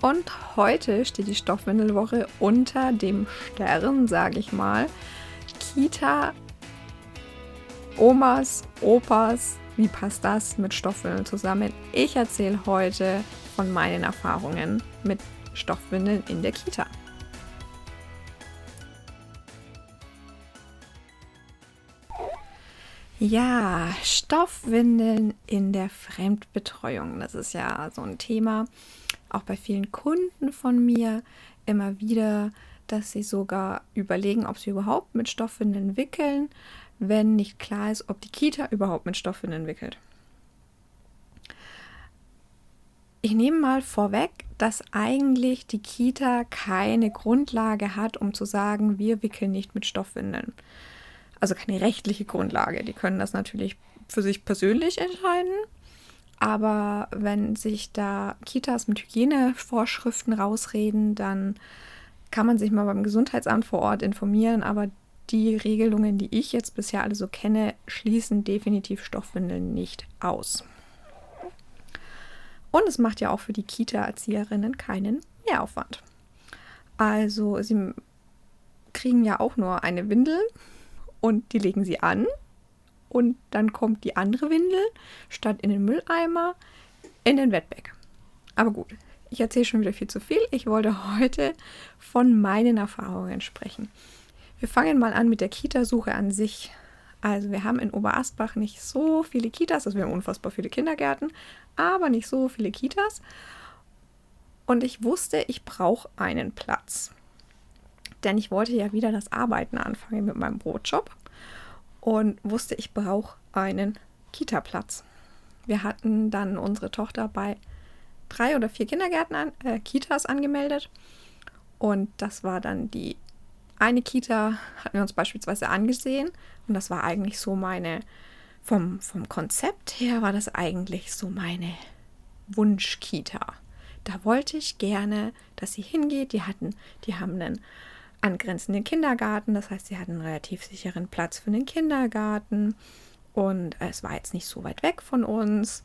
und heute steht die Stoffwindelwoche unter dem Stern, sage ich mal. Kita, Omas, Opas, wie passt das mit Stoffwindeln zusammen? Ich erzähle heute von meinen Erfahrungen mit Stoffwindeln in der Kita. Ja, Stoffwindeln in der Fremdbetreuung. Das ist ja so ein Thema, auch bei vielen Kunden von mir immer wieder, dass sie sogar überlegen, ob sie überhaupt mit Stoffwindeln wickeln, wenn nicht klar ist, ob die Kita überhaupt mit Stoffwindeln wickelt. Ich nehme mal vorweg, dass eigentlich die Kita keine Grundlage hat, um zu sagen, wir wickeln nicht mit Stoffwindeln. Also keine rechtliche Grundlage. Die können das natürlich für sich persönlich entscheiden. Aber wenn sich da Kitas mit Hygienevorschriften rausreden, dann kann man sich mal beim Gesundheitsamt vor Ort informieren. Aber die Regelungen, die ich jetzt bisher alle so kenne, schließen definitiv Stoffwindeln nicht aus. Und es macht ja auch für die Kita-Erzieherinnen keinen Mehraufwand. Also sie kriegen ja auch nur eine Windel und die legen sie an und dann kommt die andere Windel statt in den Mülleimer in den Wettbeck. Aber gut, ich erzähle schon wieder viel zu viel. Ich wollte heute von meinen Erfahrungen sprechen. Wir fangen mal an mit der Kitasuche an sich. Also wir haben in Oberasbach nicht so viele Kitas, also wir haben unfassbar viele Kindergärten, aber nicht so viele Kitas. Und ich wusste, ich brauche einen Platz. Denn ich wollte ja wieder das Arbeiten anfangen mit meinem Brotjob und wusste, ich brauche einen Kita-Platz. Wir hatten dann unsere Tochter bei drei oder vier Kindergärten, an, äh, Kitas angemeldet. Und das war dann die eine Kita, hatten wir uns beispielsweise angesehen. Und das war eigentlich so meine, vom, vom Konzept her war das eigentlich so meine Wunsch-Kita. Da wollte ich gerne, dass sie hingeht. Die hatten, die haben einen angrenzenden Kindergarten. Das heißt, sie hatten einen relativ sicheren Platz für den Kindergarten. Und es war jetzt nicht so weit weg von uns.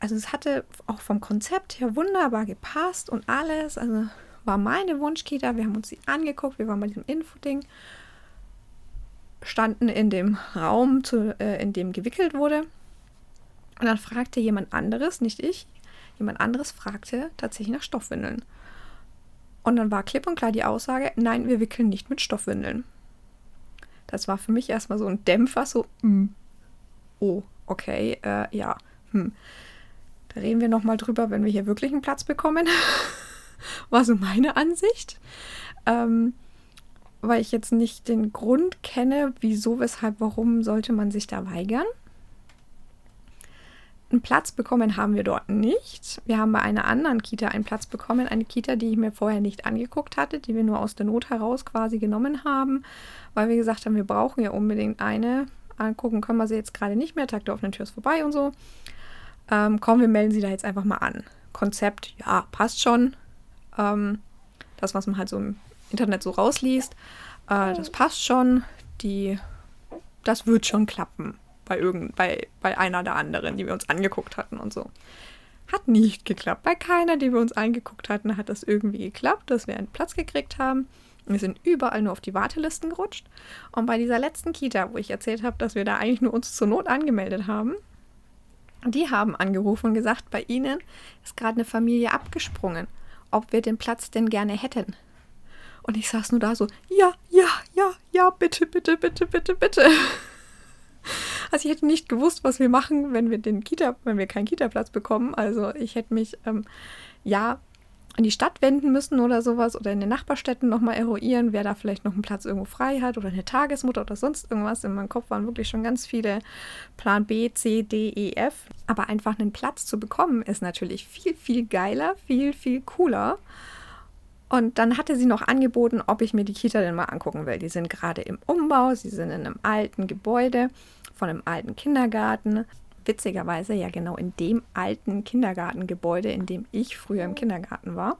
Also es hatte auch vom Konzept her wunderbar gepasst und alles. Also war meine Wunschkita. Wir haben uns sie angeguckt. Wir waren bei diesem Infoding. Standen in dem Raum, zu, äh, in dem gewickelt wurde. Und dann fragte jemand anderes, nicht ich, jemand anderes fragte tatsächlich nach Stoffwindeln. Und dann war klipp und klar die Aussage, nein, wir wickeln nicht mit Stoffwindeln. Das war für mich erstmal so ein Dämpfer, so, mm, oh, okay, äh, ja, hm. Da reden wir nochmal drüber, wenn wir hier wirklich einen Platz bekommen. war so meine Ansicht. Ähm, weil ich jetzt nicht den Grund kenne, wieso, weshalb, warum sollte man sich da weigern. Einen Platz bekommen haben wir dort nicht. Wir haben bei einer anderen Kita einen Platz bekommen. Eine Kita, die ich mir vorher nicht angeguckt hatte, die wir nur aus der Not heraus quasi genommen haben, weil wir gesagt haben, wir brauchen ja unbedingt eine. Angucken können wir sie jetzt gerade nicht mehr. Tag der offenen Tür ist vorbei und so. Ähm, komm, wir melden sie da jetzt einfach mal an. Konzept, ja, passt schon. Ähm, das, was man halt so im Internet so rausliest, äh, das passt schon. Die, das wird schon klappen bei, irgend, bei, bei einer der anderen, die wir uns angeguckt hatten und so. Hat nicht geklappt. Bei keiner, die wir uns angeguckt hatten, hat das irgendwie geklappt, dass wir einen Platz gekriegt haben. Wir sind überall nur auf die Wartelisten gerutscht. Und bei dieser letzten Kita, wo ich erzählt habe, dass wir da eigentlich nur uns zur Not angemeldet haben, die haben angerufen und gesagt, bei ihnen ist gerade eine Familie abgesprungen, ob wir den Platz denn gerne hätten. Und ich saß nur da so, ja, ja, ja, ja, bitte, bitte, bitte, bitte, bitte. Also ich hätte nicht gewusst, was wir machen, wenn wir den Kita, wenn wir keinen Kita-Platz bekommen. Also ich hätte mich ähm, ja in die Stadt wenden müssen oder sowas oder in den Nachbarstädten nochmal eruieren, wer da vielleicht noch einen Platz irgendwo frei hat oder eine Tagesmutter oder sonst irgendwas. In meinem Kopf waren wirklich schon ganz viele Plan B, C, D, E, F. Aber einfach einen Platz zu bekommen ist natürlich viel, viel geiler, viel, viel cooler. Und dann hatte sie noch angeboten, ob ich mir die Kita denn mal angucken will. Die sind gerade im Umbau, sie sind in einem alten Gebäude von einem alten Kindergarten. Witzigerweise ja genau in dem alten Kindergartengebäude, in dem ich früher im Kindergarten war.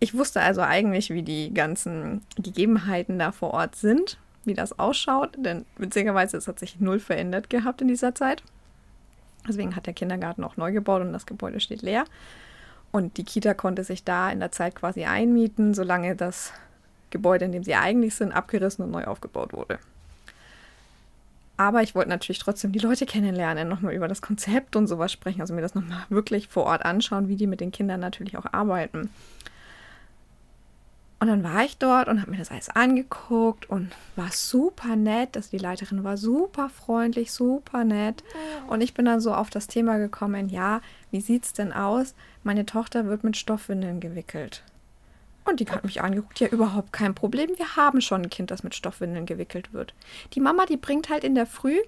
Ich wusste also eigentlich, wie die ganzen Gegebenheiten da vor Ort sind, wie das ausschaut, denn witzigerweise es hat sich null verändert gehabt in dieser Zeit. Deswegen hat der Kindergarten auch neu gebaut und das Gebäude steht leer. Und die Kita konnte sich da in der Zeit quasi einmieten, solange das Gebäude, in dem sie eigentlich sind, abgerissen und neu aufgebaut wurde. Aber ich wollte natürlich trotzdem die Leute kennenlernen, nochmal über das Konzept und sowas sprechen, also mir das nochmal wirklich vor Ort anschauen, wie die mit den Kindern natürlich auch arbeiten. Und dann war ich dort und habe mir das alles angeguckt und war super nett. Also die Leiterin war super freundlich, super nett. Und ich bin dann so auf das Thema gekommen, ja, wie sieht es denn aus? Meine Tochter wird mit Stoffwindeln gewickelt. Und die hat mich angeguckt, ja, überhaupt kein Problem. Wir haben schon ein Kind, das mit Stoffwindeln gewickelt wird. Die Mama, die bringt halt in der Früh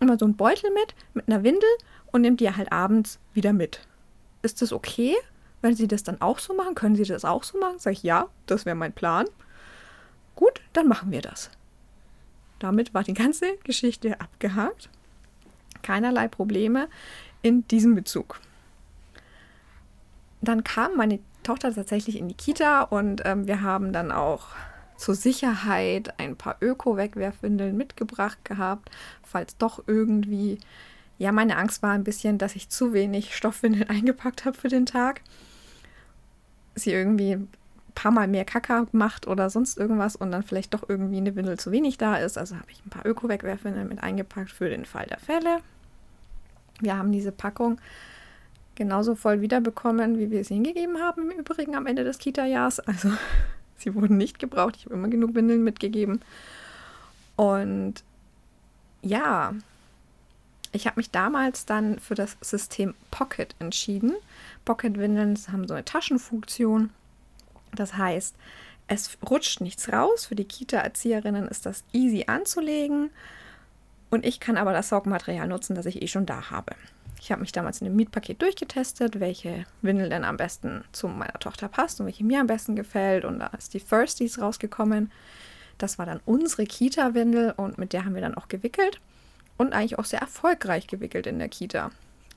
immer so einen Beutel mit, mit einer Windel und nimmt die halt abends wieder mit. Ist das okay? Wenn Sie das dann auch so machen, können Sie das auch so machen? Sag ich, ja, das wäre mein Plan. Gut, dann machen wir das. Damit war die ganze Geschichte abgehakt. Keinerlei Probleme in diesem Bezug. Dann kam meine Tochter tatsächlich in die Kita und ähm, wir haben dann auch zur Sicherheit ein paar Öko-Wegwerfwindeln mitgebracht gehabt, falls doch irgendwie. Ja, meine Angst war ein bisschen, dass ich zu wenig Stoffwindeln eingepackt habe für den Tag sie irgendwie ein paar Mal mehr Kacker macht oder sonst irgendwas und dann vielleicht doch irgendwie eine Windel zu wenig da ist. Also habe ich ein paar Öko-Wegwerfwindeln mit eingepackt für den Fall der Fälle. Wir haben diese Packung genauso voll wiederbekommen, wie wir sie hingegeben haben, im Übrigen am Ende des Kita-Jahres. Also sie wurden nicht gebraucht. Ich habe immer genug Windeln mitgegeben. Und ja, ich habe mich damals dann für das System Pocket entschieden. Pocket-Windeln haben so eine Taschenfunktion. Das heißt, es rutscht nichts raus. Für die Kita-Erzieherinnen ist das easy anzulegen. Und ich kann aber das Saugmaterial nutzen, das ich eh schon da habe. Ich habe mich damals in dem Mietpaket durchgetestet, welche Windel denn am besten zu meiner Tochter passt und welche mir am besten gefällt. Und da ist die Firsties rausgekommen. Das war dann unsere Kita-Windel und mit der haben wir dann auch gewickelt und eigentlich auch sehr erfolgreich gewickelt in der Kita.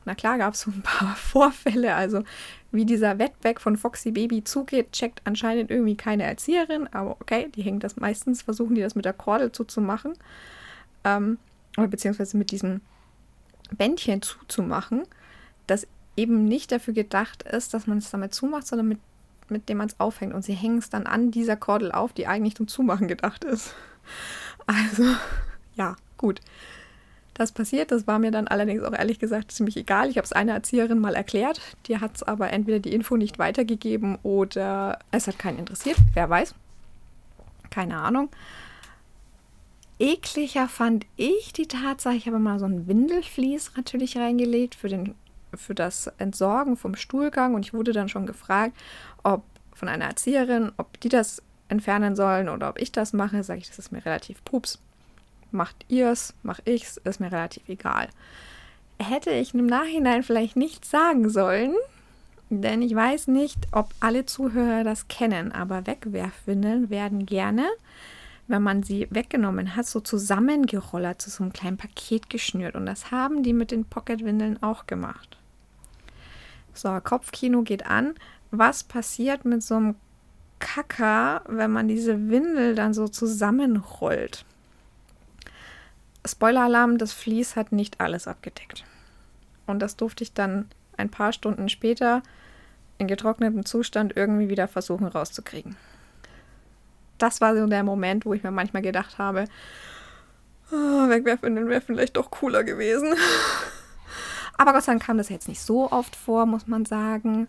Na klar gab es so ein paar Vorfälle, also wie dieser Wettback von Foxy Baby zugeht, checkt anscheinend irgendwie keine Erzieherin, aber okay, die hängen das meistens, versuchen die das mit der Kordel zuzumachen, ähm, oder beziehungsweise mit diesem Bändchen zuzumachen, das eben nicht dafür gedacht ist, dass man es damit zumacht, sondern mit, mit dem man es aufhängt. Und sie hängen es dann an dieser Kordel auf, die eigentlich zum Zumachen gedacht ist. Also, ja, gut das passiert. Das war mir dann allerdings auch ehrlich gesagt ziemlich egal. Ich habe es einer Erzieherin mal erklärt. Die hat es aber entweder die Info nicht weitergegeben oder es hat keinen interessiert. Wer weiß. Keine Ahnung. Ekliger fand ich die Tatsache, ich habe mal so ein Windelflies natürlich reingelegt für, den, für das Entsorgen vom Stuhlgang und ich wurde dann schon gefragt, ob von einer Erzieherin, ob die das entfernen sollen oder ob ich das mache. Sage ich, das ist mir relativ pups macht ihr es, mach ich's, ist mir relativ egal. Hätte ich im Nachhinein vielleicht nicht sagen sollen, denn ich weiß nicht, ob alle Zuhörer das kennen, aber Wegwerfwindeln werden gerne, wenn man sie weggenommen hat, so zusammengerollert, zu so einem kleinen Paket geschnürt. Und das haben die mit den Pocketwindeln auch gemacht. So, Kopfkino geht an. Was passiert mit so einem Kacker, wenn man diese Windel dann so zusammenrollt? Spoiler-Alarm, das Vlies hat nicht alles abgedeckt. Und das durfte ich dann ein paar Stunden später in getrocknetem Zustand irgendwie wieder versuchen rauszukriegen. Das war so der Moment, wo ich mir manchmal gedacht habe, oh, wegwerfen wäre vielleicht doch cooler gewesen. Aber Gott sei Dank kam das jetzt nicht so oft vor, muss man sagen.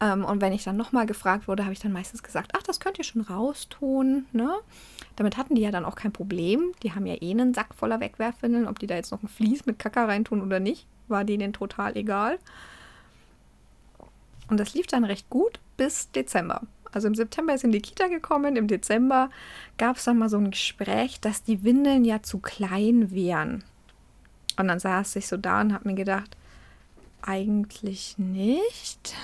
Ähm, und wenn ich dann nochmal gefragt wurde, habe ich dann meistens gesagt, ach, das könnt ihr schon raustun. Ne? Damit hatten die ja dann auch kein Problem. Die haben ja eh einen Sack voller Wegwerfwindeln. Ob die da jetzt noch ein Vlies mit Kacker reintun oder nicht, war denen total egal. Und das lief dann recht gut bis Dezember. Also im September ist in die Kita gekommen, im Dezember gab es dann mal so ein Gespräch, dass die Windeln ja zu klein wären. Und dann saß ich so da und habe mir gedacht, eigentlich nicht.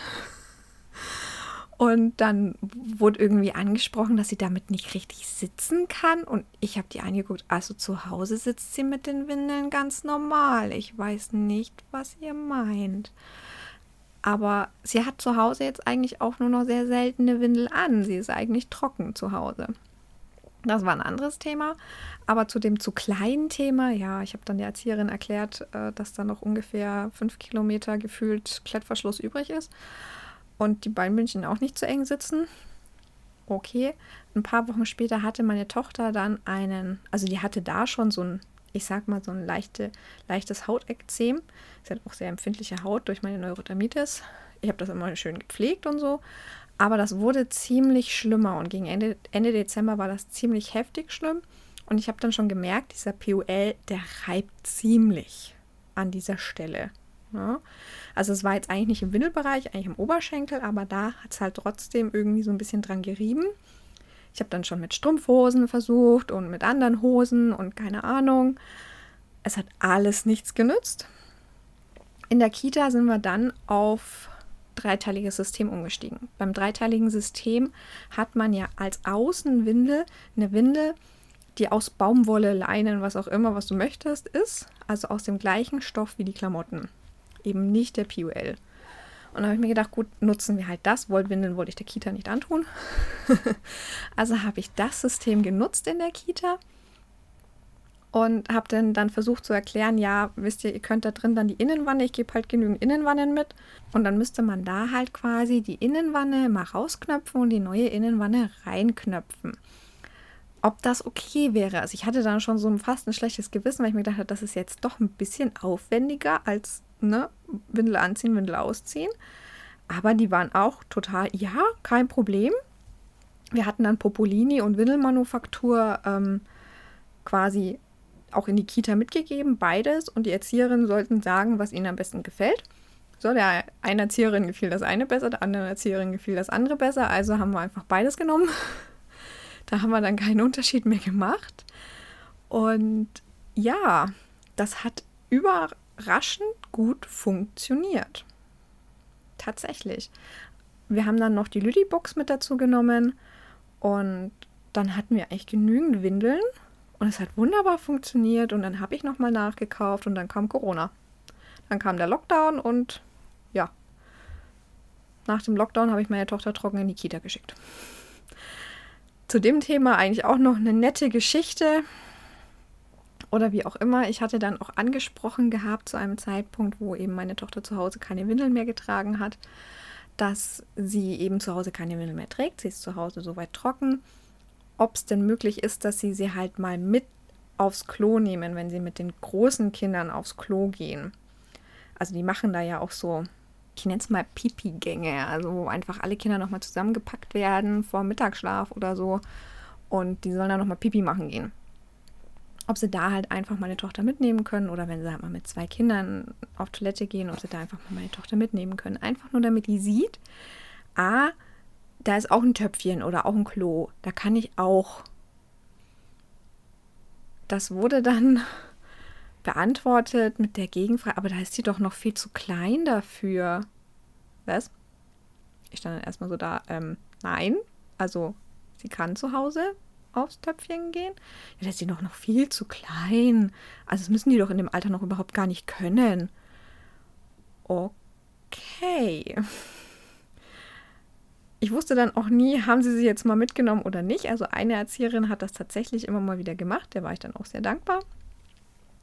Und dann wurde irgendwie angesprochen, dass sie damit nicht richtig sitzen kann. Und ich habe die angeguckt, also zu Hause sitzt sie mit den Windeln ganz normal. Ich weiß nicht, was ihr meint. Aber sie hat zu Hause jetzt eigentlich auch nur noch sehr seltene Windel an. Sie ist eigentlich trocken zu Hause. Das war ein anderes Thema. Aber zu dem zu kleinen Thema, ja, ich habe dann der Erzieherin erklärt, äh, dass da noch ungefähr fünf Kilometer gefühlt Klettverschluss übrig ist und die Beinbündchen auch nicht zu eng sitzen. Okay. Ein paar Wochen später hatte meine Tochter dann einen, also die hatte da schon so ein, ich sag mal, so ein leichte, leichtes Hautekzem. Sie hat auch sehr empfindliche Haut durch meine Neurodermitis. Ich habe das immer schön gepflegt und so. Aber das wurde ziemlich schlimmer und gegen Ende, Ende Dezember war das ziemlich heftig schlimm. Und ich habe dann schon gemerkt, dieser PUL, der reibt ziemlich an dieser Stelle. Ja. Also es war jetzt eigentlich nicht im Windelbereich, eigentlich im Oberschenkel, aber da hat es halt trotzdem irgendwie so ein bisschen dran gerieben. Ich habe dann schon mit Strumpfhosen versucht und mit anderen Hosen und keine Ahnung. Es hat alles nichts genützt. In der Kita sind wir dann auf dreiteiliges System umgestiegen. Beim dreiteiligen System hat man ja als Außenwindel eine Windel, die aus Baumwolle, Leinen, was auch immer, was du möchtest, ist. Also aus dem gleichen Stoff wie die Klamotten eben nicht der PUL. Und da habe ich mir gedacht, gut, nutzen wir halt das. Wollwindeln wollte ich der Kita nicht antun. also habe ich das System genutzt in der Kita und habe dann, dann versucht zu erklären, ja, wisst ihr, ihr könnt da drin dann die Innenwanne, ich gebe halt genügend Innenwannen mit und dann müsste man da halt quasi die Innenwanne mal rausknöpfen und die neue Innenwanne reinknöpfen. Ob das okay wäre. Also ich hatte dann schon so fast ein schlechtes Gewissen, weil ich mir gedacht habe, das ist jetzt doch ein bisschen aufwendiger als ne, Windel anziehen, Windel ausziehen. Aber die waren auch total, ja, kein Problem. Wir hatten dann Popolini und Windelmanufaktur ähm, quasi auch in die Kita mitgegeben, beides. Und die Erzieherinnen sollten sagen, was ihnen am besten gefällt. So, der einen Erzieherin gefiel das eine besser, der anderen Erzieherin gefiel das andere besser. Also haben wir einfach beides genommen. da haben wir dann keinen Unterschied mehr gemacht. Und ja, das hat überraschend gut funktioniert. Tatsächlich. Wir haben dann noch die Lüdi-Box mit dazu genommen und dann hatten wir eigentlich genügend Windeln und es hat wunderbar funktioniert und dann habe ich nochmal nachgekauft und dann kam Corona. Dann kam der Lockdown und ja, nach dem Lockdown habe ich meine Tochter trocken in die Kita geschickt. Zu dem Thema eigentlich auch noch eine nette Geschichte oder wie auch immer. Ich hatte dann auch angesprochen gehabt zu einem Zeitpunkt, wo eben meine Tochter zu Hause keine Windeln mehr getragen hat, dass sie eben zu Hause keine Windeln mehr trägt. Sie ist zu Hause soweit trocken. Ob es denn möglich ist, dass sie sie halt mal mit aufs Klo nehmen, wenn sie mit den großen Kindern aufs Klo gehen. Also die machen da ja auch so, ich nenne es mal Pipi-Gänge, also wo einfach alle Kinder nochmal zusammengepackt werden vor Mittagsschlaf oder so und die sollen dann nochmal Pipi machen gehen ob sie da halt einfach meine Tochter mitnehmen können oder wenn sie halt mal mit zwei Kindern auf Toilette gehen, ob sie da einfach mal meine Tochter mitnehmen können. Einfach nur damit die sieht, ah, da ist auch ein Töpfchen oder auch ein Klo. Da kann ich auch. Das wurde dann beantwortet mit der Gegenfrage, aber da ist sie doch noch viel zu klein dafür. Was? Ich stand dann erstmal so da, ähm, nein. Also, sie kann zu Hause aufs Töpfchen gehen? Ja, da ist sie noch, noch viel zu klein. Also das müssen die doch in dem Alter noch überhaupt gar nicht können. Okay. Ich wusste dann auch nie, haben sie sie jetzt mal mitgenommen oder nicht. Also eine Erzieherin hat das tatsächlich immer mal wieder gemacht. Der war ich dann auch sehr dankbar,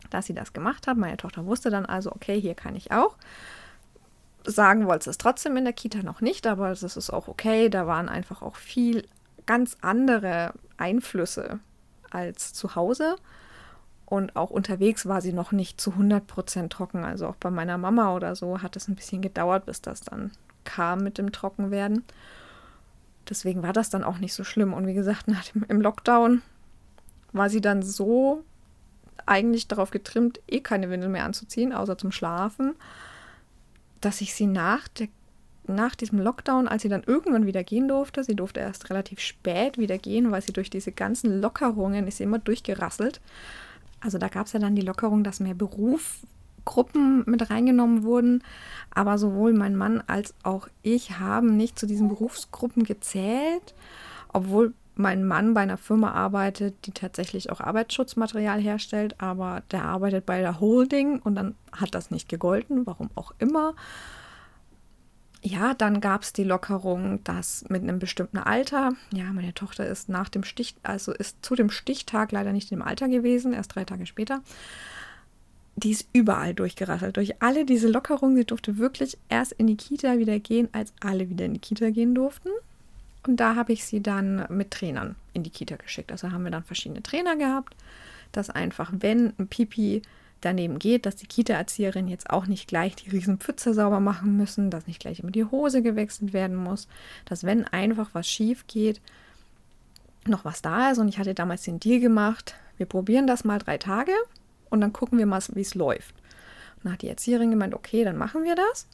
dass sie das gemacht hat. Meine Tochter wusste dann also, okay, hier kann ich auch. Sagen wollte es trotzdem in der Kita noch nicht, aber das ist auch okay. Da waren einfach auch viel ganz andere Einflüsse als zu Hause. Und auch unterwegs war sie noch nicht zu 100% trocken. Also auch bei meiner Mama oder so hat es ein bisschen gedauert, bis das dann kam mit dem Trockenwerden. Deswegen war das dann auch nicht so schlimm. Und wie gesagt, nach dem, im Lockdown war sie dann so eigentlich darauf getrimmt, eh keine Windel mehr anzuziehen, außer zum Schlafen, dass ich sie nach der nach diesem Lockdown, als sie dann irgendwann wieder gehen durfte, sie durfte erst relativ spät wieder gehen, weil sie durch diese ganzen Lockerungen ist sie immer durchgerasselt. Also da gab es ja dann die Lockerung, dass mehr Beruf Gruppen mit reingenommen wurden. Aber sowohl mein Mann als auch ich haben nicht zu diesen Berufsgruppen gezählt, obwohl mein Mann bei einer Firma arbeitet, die tatsächlich auch Arbeitsschutzmaterial herstellt, aber der arbeitet bei der Holding und dann hat das nicht gegolten, warum auch immer. Ja, dann gab es die Lockerung, dass mit einem bestimmten Alter, ja, meine Tochter ist nach dem Stich, also ist zu dem Stichtag leider nicht im Alter gewesen, erst drei Tage später. Die ist überall durchgerasselt, durch alle diese Lockerungen. Sie durfte wirklich erst in die Kita wieder gehen, als alle wieder in die Kita gehen durften. Und da habe ich sie dann mit Trainern in die Kita geschickt. Also haben wir dann verschiedene Trainer gehabt, dass einfach, wenn ein Pipi daneben geht, dass die Kita-Erzieherin jetzt auch nicht gleich die riesen Pfütze sauber machen müssen, dass nicht gleich immer die Hose gewechselt werden muss, dass wenn einfach was schief geht, noch was da ist. Und ich hatte damals den Deal gemacht, wir probieren das mal drei Tage und dann gucken wir mal, wie es läuft. Und dann hat die Erzieherin gemeint, okay, dann machen wir das.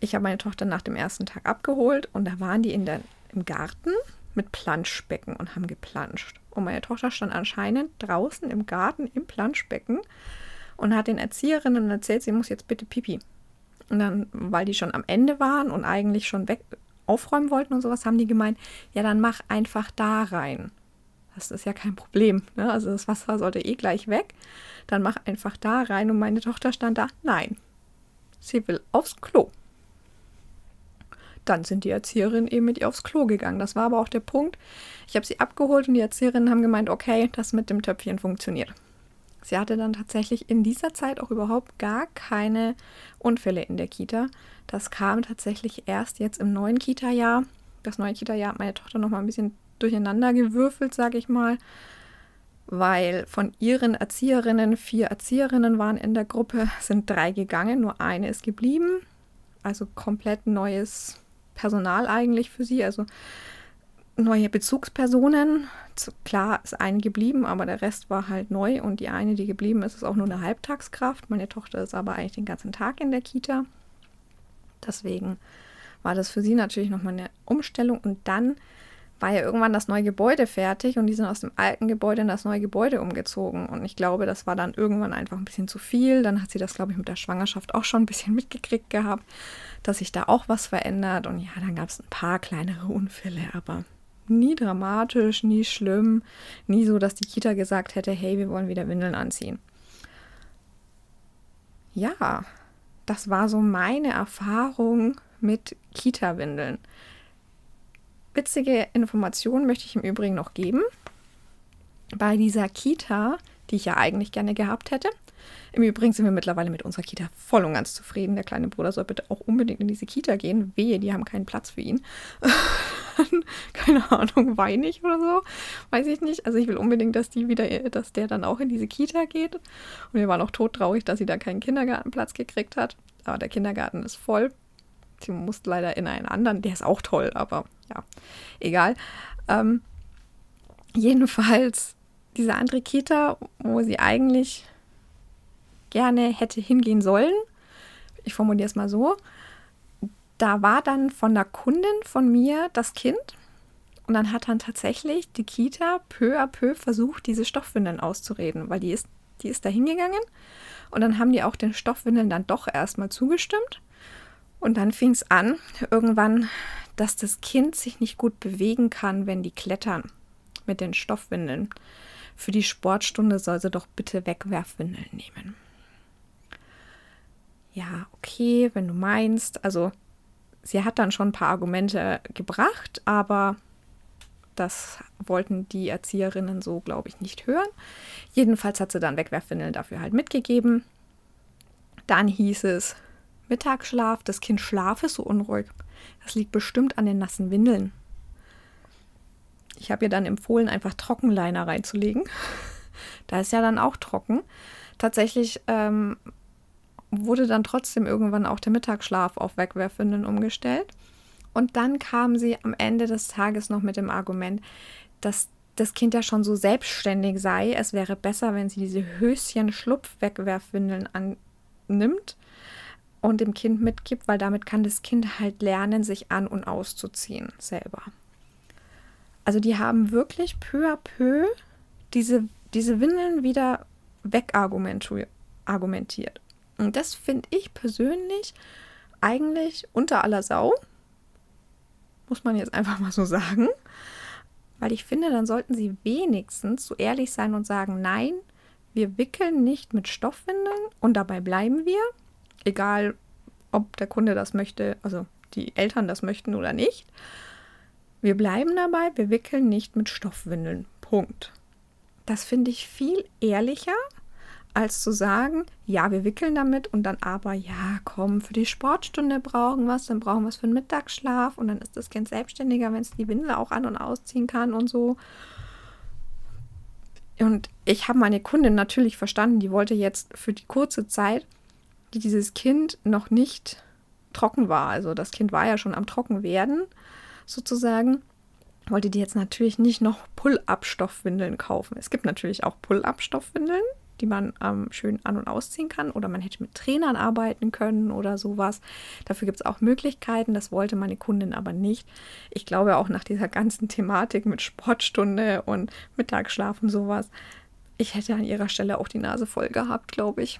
Ich habe meine Tochter nach dem ersten Tag abgeholt und da waren die in der im Garten mit Planschbecken und haben geplanscht. Und meine Tochter stand anscheinend draußen im Garten im Planschbecken und hat den Erzieherinnen erzählt, sie muss jetzt bitte pipi. Und dann, weil die schon am Ende waren und eigentlich schon weg aufräumen wollten und sowas, haben die gemeint, ja, dann mach einfach da rein. Das ist ja kein Problem. Ne? Also das Wasser sollte eh gleich weg. Dann mach einfach da rein. Und meine Tochter stand da, nein, sie will aufs Klo dann sind die Erzieherinnen eben mit ihr aufs Klo gegangen. Das war aber auch der Punkt. Ich habe sie abgeholt und die Erzieherinnen haben gemeint, okay, das mit dem Töpfchen funktioniert. Sie hatte dann tatsächlich in dieser Zeit auch überhaupt gar keine Unfälle in der Kita. Das kam tatsächlich erst jetzt im neuen Kita-Jahr. Das neue Kita-Jahr hat meine Tochter noch mal ein bisschen durcheinander gewürfelt, sage ich mal, weil von ihren Erzieherinnen, vier Erzieherinnen waren in der Gruppe, sind drei gegangen, nur eine ist geblieben. Also komplett neues Personal eigentlich für sie, also neue Bezugspersonen. Klar ist eine geblieben, aber der Rest war halt neu und die eine, die geblieben ist, ist auch nur eine Halbtagskraft. Meine Tochter ist aber eigentlich den ganzen Tag in der Kita. Deswegen war das für sie natürlich nochmal eine Umstellung und dann war ja irgendwann das neue Gebäude fertig und die sind aus dem alten Gebäude in das neue Gebäude umgezogen. Und ich glaube, das war dann irgendwann einfach ein bisschen zu viel. Dann hat sie das, glaube ich, mit der Schwangerschaft auch schon ein bisschen mitgekriegt gehabt, dass sich da auch was verändert. Und ja, dann gab es ein paar kleinere Unfälle, aber nie dramatisch, nie schlimm, nie so, dass die Kita gesagt hätte, hey, wir wollen wieder Windeln anziehen. Ja, das war so meine Erfahrung mit Kita-Windeln. Witzige Information möchte ich im Übrigen noch geben. Bei dieser Kita, die ich ja eigentlich gerne gehabt hätte. Im Übrigen sind wir mittlerweile mit unserer Kita voll und ganz zufrieden. Der kleine Bruder soll bitte auch unbedingt in diese Kita gehen. Wehe, die haben keinen Platz für ihn. Keine Ahnung, weinig oder so. Weiß ich nicht. Also ich will unbedingt, dass die wieder, dass der dann auch in diese Kita geht. Und wir waren auch todtraurig, dass sie da keinen Kindergartenplatz gekriegt hat. Aber der Kindergarten ist voll. Sie muss leider in einen anderen, der ist auch toll, aber ja, egal. Ähm, jedenfalls diese andere Kita, wo sie eigentlich gerne hätte hingehen sollen, ich formuliere es mal so, da war dann von der Kundin von mir das Kind und dann hat dann tatsächlich die Kita peu à peu versucht, diese Stoffwindeln auszureden, weil die ist, die ist da hingegangen und dann haben die auch den Stoffwindeln dann doch erstmal zugestimmt. Und dann fing es an, irgendwann dass das Kind sich nicht gut bewegen kann, wenn die klettern mit den Stoffwindeln. Für die Sportstunde soll sie doch bitte Wegwerfwindeln nehmen. Ja, okay, wenn du meinst. Also, sie hat dann schon ein paar Argumente gebracht, aber das wollten die Erzieherinnen so, glaube ich, nicht hören. Jedenfalls hat sie dann Wegwerfwindeln dafür halt mitgegeben. Dann hieß es, Mittagsschlaf, das Kind schlafe so unruhig. Das liegt bestimmt an den nassen Windeln. Ich habe ihr dann empfohlen, einfach Trockenliner reinzulegen. da ist ja dann auch trocken. Tatsächlich ähm, wurde dann trotzdem irgendwann auch der Mittagsschlaf auf Wegwerfwindeln umgestellt. Und dann kam sie am Ende des Tages noch mit dem Argument, dass das Kind ja schon so selbstständig sei. Es wäre besser, wenn sie diese Höschen-Schlupf-Wegwerfwindeln annimmt und dem Kind mitgibt, weil damit kann das Kind halt lernen, sich an und auszuziehen selber. Also die haben wirklich peu à peu diese, diese Windeln wieder wegargumentiert. Und das finde ich persönlich eigentlich unter aller Sau. Muss man jetzt einfach mal so sagen. Weil ich finde, dann sollten sie wenigstens so ehrlich sein und sagen, nein, wir wickeln nicht mit Stoffwindeln und dabei bleiben wir. Egal, ob der Kunde das möchte, also die Eltern das möchten oder nicht. Wir bleiben dabei, wir wickeln nicht mit Stoffwindeln. Punkt. Das finde ich viel ehrlicher, als zu sagen, ja, wir wickeln damit und dann aber, ja, komm, für die Sportstunde brauchen wir es, dann brauchen wir es für den Mittagsschlaf und dann ist das Kind selbstständiger, wenn es die Windel auch an- und ausziehen kann und so. Und ich habe meine Kundin natürlich verstanden, die wollte jetzt für die kurze Zeit, dieses Kind noch nicht trocken war, also das Kind war ja schon am Trockenwerden sozusagen, wollte die jetzt natürlich nicht noch Pull-up-Stoffwindeln kaufen. Es gibt natürlich auch Pull-up-Stoffwindeln, die man ähm, schön an- und ausziehen kann. Oder man hätte mit Trainern arbeiten können oder sowas. Dafür gibt es auch Möglichkeiten. Das wollte meine Kundin aber nicht. Ich glaube auch nach dieser ganzen Thematik mit Sportstunde und Mittagsschlaf und sowas, ich hätte an ihrer Stelle auch die Nase voll gehabt, glaube ich.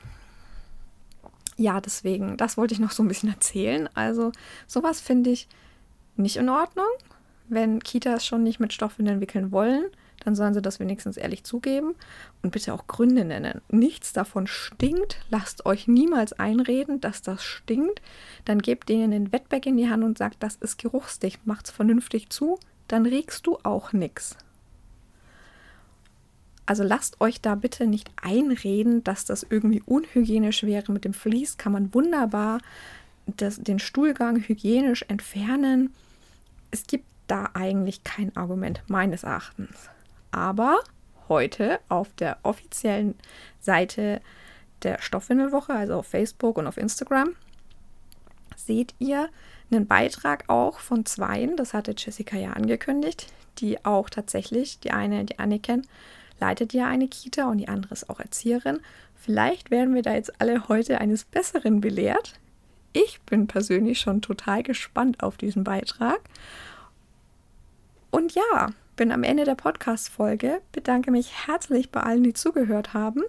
Ja, deswegen, das wollte ich noch so ein bisschen erzählen. Also sowas finde ich nicht in Ordnung. Wenn Kitas schon nicht mit Stoffwindeln wickeln wollen, dann sollen sie das wenigstens ehrlich zugeben und bitte auch Gründe nennen. Nichts davon stinkt. Lasst euch niemals einreden, dass das stinkt. Dann gebt denen den Wettbeck in die Hand und sagt, das ist geruchsdicht. Macht's vernünftig zu, dann riechst du auch nichts. Also lasst euch da bitte nicht einreden, dass das irgendwie unhygienisch wäre. Mit dem Vlies kann man wunderbar das, den Stuhlgang hygienisch entfernen. Es gibt da eigentlich kein Argument meines Erachtens. Aber heute auf der offiziellen Seite der Stoffwindelwoche, also auf Facebook und auf Instagram, seht ihr einen Beitrag auch von zweien, das hatte Jessica ja angekündigt, die auch tatsächlich, die eine, die Anneken, leitet ja eine Kita und die andere ist auch Erzieherin. Vielleicht werden wir da jetzt alle heute eines Besseren belehrt. Ich bin persönlich schon total gespannt auf diesen Beitrag. Und ja, bin am Ende der Podcast-Folge, bedanke mich herzlich bei allen, die zugehört haben.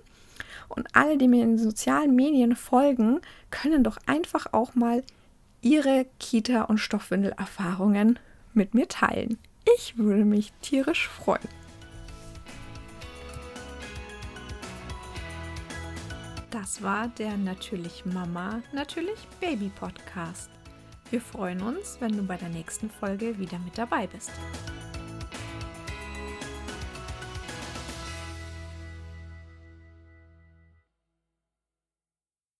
Und alle, die mir in den sozialen Medien folgen, können doch einfach auch mal ihre Kita- und Stoffwindelerfahrungen mit mir teilen. Ich würde mich tierisch freuen. Das war der Natürlich Mama, Natürlich Baby Podcast. Wir freuen uns, wenn du bei der nächsten Folge wieder mit dabei bist.